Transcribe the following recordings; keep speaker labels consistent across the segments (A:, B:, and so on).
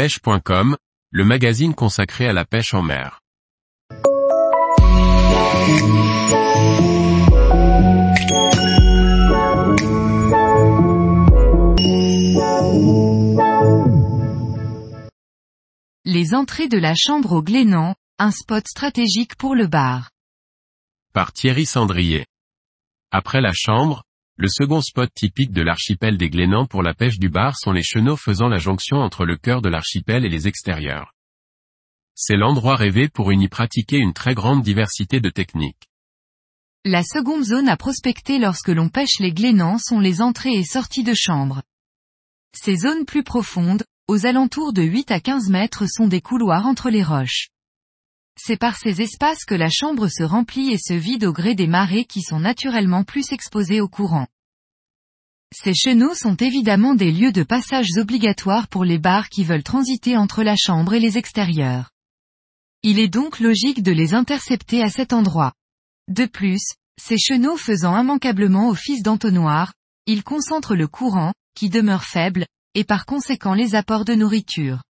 A: pêche.com, le magazine consacré à la pêche en mer.
B: Les entrées de la chambre au Glénan, un spot stratégique pour le bar.
A: Par Thierry Sandrier. Après la chambre, le second spot typique de l'archipel des Glénans pour la pêche du bar sont les chenaux faisant la jonction entre le cœur de l'archipel et les extérieurs. C'est l'endroit rêvé pour y pratiquer une très grande diversité de techniques.
B: La seconde zone à prospecter lorsque l'on pêche les Glénans sont les entrées et sorties de chambre. Ces zones plus profondes, aux alentours de 8 à 15 mètres sont des couloirs entre les roches. C'est par ces espaces que la chambre se remplit et se vide au gré des marées qui sont naturellement plus exposées au courant. Ces chenaux sont évidemment des lieux de passage obligatoires pour les bars qui veulent transiter entre la chambre et les extérieurs. Il est donc logique de les intercepter à cet endroit. De plus, ces chenaux faisant immanquablement office d'entonnoir, ils concentrent le courant, qui demeure faible, et par conséquent les apports de nourriture.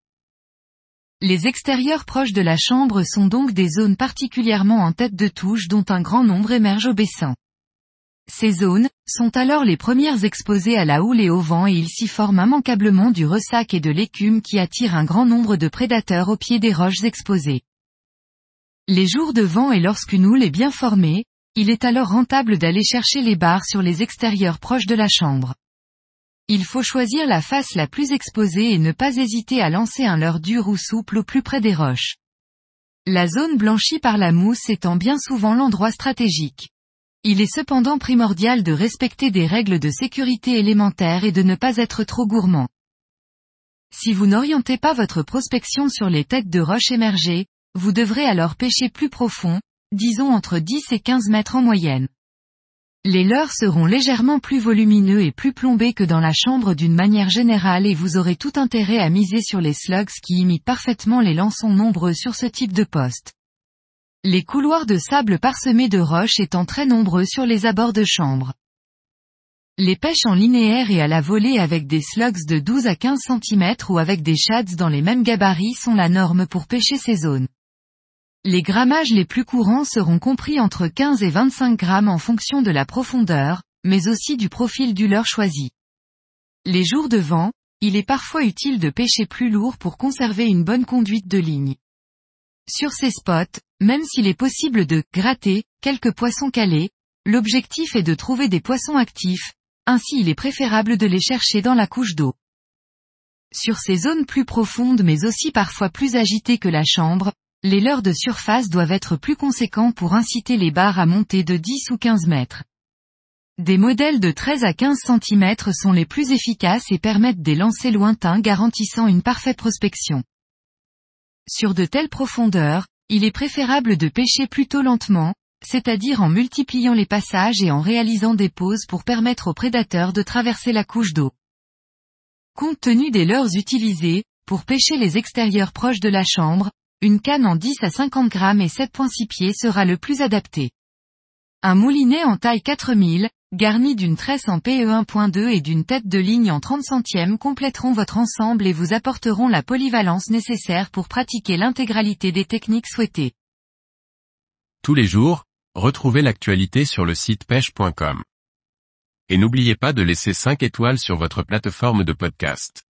B: Les extérieurs proches de la chambre sont donc des zones particulièrement en tête de touche dont un grand nombre émerge au bassin. Ces zones, sont alors les premières exposées à la houle et au vent et il s'y forme immanquablement du ressac et de l'écume qui attire un grand nombre de prédateurs au pied des roches exposées. Les jours de vent et lorsqu'une houle est bien formée, il est alors rentable d'aller chercher les barres sur les extérieurs proches de la chambre. Il faut choisir la face la plus exposée et ne pas hésiter à lancer un leurre dur ou souple au plus près des roches. La zone blanchie par la mousse étant bien souvent l'endroit stratégique. Il est cependant primordial de respecter des règles de sécurité élémentaires et de ne pas être trop gourmand. Si vous n'orientez pas votre prospection sur les têtes de roches émergées, vous devrez alors pêcher plus profond, disons entre 10 et 15 mètres en moyenne. Les leurres seront légèrement plus volumineux et plus plombés que dans la chambre d'une manière générale et vous aurez tout intérêt à miser sur les slugs qui imitent parfaitement les lançons nombreux sur ce type de poste. Les couloirs de sable parsemés de roches étant très nombreux sur les abords de chambre. Les pêches en linéaire et à la volée avec des slugs de 12 à 15 cm ou avec des shads dans les mêmes gabarits sont la norme pour pêcher ces zones. Les grammages les plus courants seront compris entre 15 et 25 grammes en fonction de la profondeur, mais aussi du profil du leurre choisi. Les jours de vent, il est parfois utile de pêcher plus lourd pour conserver une bonne conduite de ligne. Sur ces spots, même s'il est possible de gratter quelques poissons calés, l'objectif est de trouver des poissons actifs, ainsi il est préférable de les chercher dans la couche d'eau. Sur ces zones plus profondes mais aussi parfois plus agitées que la chambre, les leurres de surface doivent être plus conséquents pour inciter les barres à monter de 10 ou 15 mètres. Des modèles de 13 à 15 cm sont les plus efficaces et permettent des lancers lointains garantissant une parfaite prospection. Sur de telles profondeurs, il est préférable de pêcher plutôt lentement, c'est-à-dire en multipliant les passages et en réalisant des pauses pour permettre aux prédateurs de traverser la couche d'eau. Compte tenu des leurres utilisées, pour pêcher les extérieurs proches de la chambre, une canne en 10 à 50 grammes et 7.6 pieds sera le plus adapté. Un moulinet en taille 4000, garni d'une tresse en PE 1.2 et d'une tête de ligne en 30 centièmes compléteront votre ensemble et vous apporteront la polyvalence nécessaire pour pratiquer l'intégralité des techniques souhaitées.
A: Tous les jours, retrouvez l'actualité sur le site pêche.com. Et n'oubliez pas de laisser 5 étoiles sur votre plateforme de podcast.